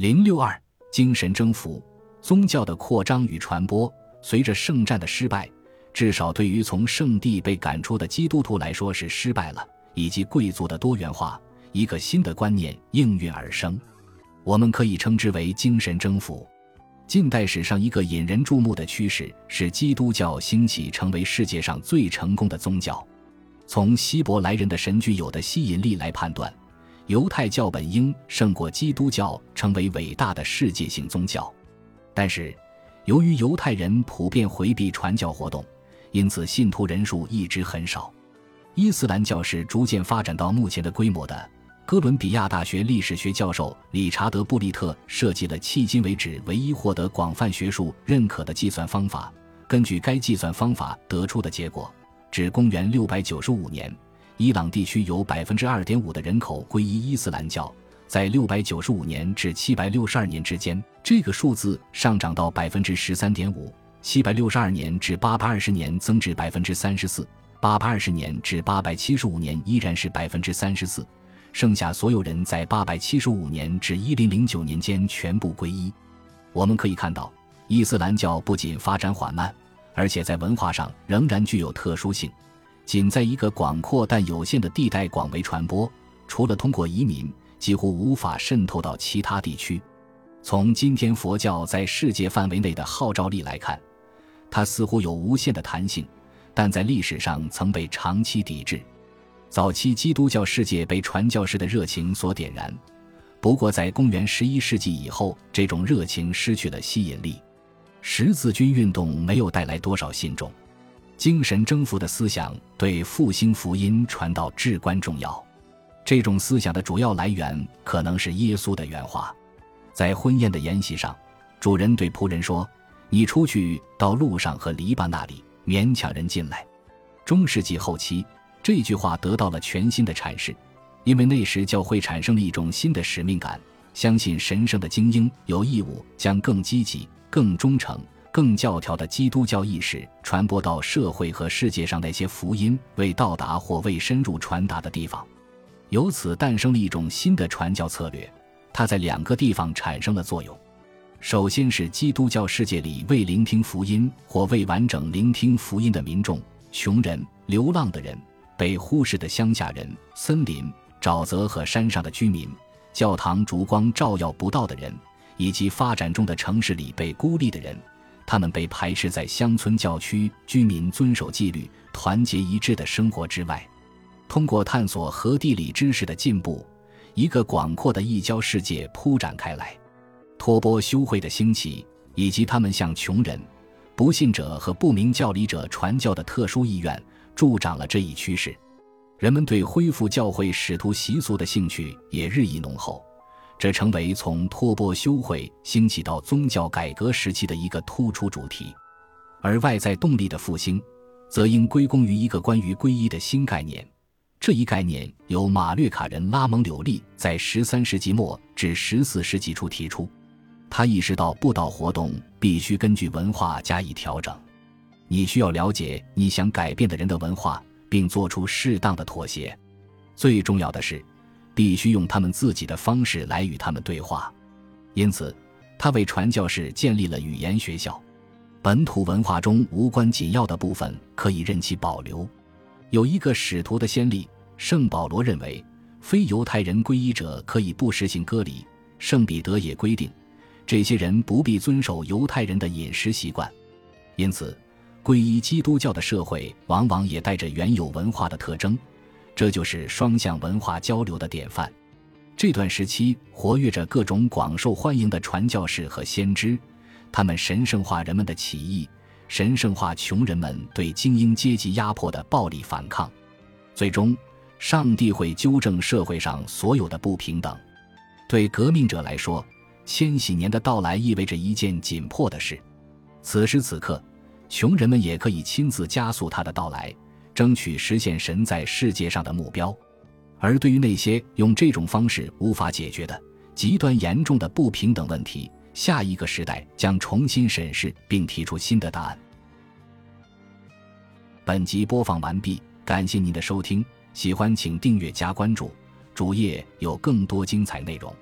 零六二精神征服，宗教的扩张与传播，随着圣战的失败，至少对于从圣地被赶出的基督徒来说是失败了，以及贵族的多元化，一个新的观念应运而生，我们可以称之为精神征服。近代史上一个引人注目的趋势是基督教兴起，成为世界上最成功的宗教。从希伯来人的神具有的吸引力来判断，犹太教本应胜过基督教，成为伟大的世界性宗教。但是，由于犹太人普遍回避传教活动，因此信徒人数一直很少。伊斯兰教是逐渐发展到目前的规模的。哥伦比亚大学历史学教授理查德·布利特设计了迄今为止唯一获得广泛学术认可的计算方法。根据该计算方法得出的结果，至公元695年，伊朗地区有2.5%的人口皈依伊斯兰教。在695年至762年之间，这个数字上涨到 13.5%；762 年至820年增至 34%；820 年至875年依然是34%。剩下所有人在八百七十五年至一零零九年间全部皈依。我们可以看到，伊斯兰教不仅发展缓慢，而且在文化上仍然具有特殊性。仅在一个广阔但有限的地带广为传播，除了通过移民，几乎无法渗透到其他地区。从今天佛教在世界范围内的号召力来看，它似乎有无限的弹性，但在历史上曾被长期抵制。早期基督教世界被传教士的热情所点燃，不过在公元十一世纪以后，这种热情失去了吸引力。十字军运动没有带来多少信众，精神征服的思想对复兴福音传道至关重要。这种思想的主要来源可能是耶稣的原话，在婚宴的筵席上，主人对仆人说：“你出去到路上和篱笆那里，勉强人进来。”中世纪后期。这句话得到了全新的阐释，因为那时教会产生了一种新的使命感，相信神圣的精英有义务将更积极、更忠诚、更教条的基督教意识传播到社会和世界上那些福音未到达或未深入传达的地方。由此诞生了一种新的传教策略，它在两个地方产生了作用。首先是基督教世界里未聆听福音或未完整聆听福音的民众、穷人、流浪的人。被忽视的乡下人、森林、沼泽和山上的居民、教堂烛光照耀不到的人，以及发展中的城市里被孤立的人，他们被排斥在乡村教区居民遵守纪律、团结一致的生活之外。通过探索和地理知识的进步，一个广阔的异教世界铺展开来。托钵修会的兴起，以及他们向穷人、不信者和不明教理者传教的特殊意愿。助长了这一趋势，人们对恢复教会使徒习俗的兴趣也日益浓厚，这成为从托钵修会兴起到宗教改革时期的一个突出主题。而外在动力的复兴，则应归功于一个关于皈依的新概念。这一概念由马略卡人拉蒙柳利在十三世纪末至十四世纪初提出，他意识到布道活动必须根据文化加以调整。你需要了解你想改变的人的文化，并做出适当的妥协。最重要的是，必须用他们自己的方式来与他们对话。因此，他为传教士建立了语言学校。本土文化中无关紧要的部分可以任其保留。有一个使徒的先例，圣保罗认为，非犹太人皈依者可以不实行割礼。圣彼得也规定，这些人不必遵守犹太人的饮食习惯。因此。皈依基督教的社会往往也带着原有文化的特征，这就是双向文化交流的典范。这段时期活跃着各种广受欢迎的传教士和先知，他们神圣化人们的起义，神圣化穷人们对精英阶级压迫的暴力反抗。最终，上帝会纠正社会上所有的不平等。对革命者来说，千禧年的到来意味着一件紧迫的事。此时此刻。穷人们也可以亲自加速他的到来，争取实现神在世界上的目标。而对于那些用这种方式无法解决的极端严重的不平等问题，下一个时代将重新审视并提出新的答案。本集播放完毕，感谢您的收听，喜欢请订阅加关注，主页有更多精彩内容。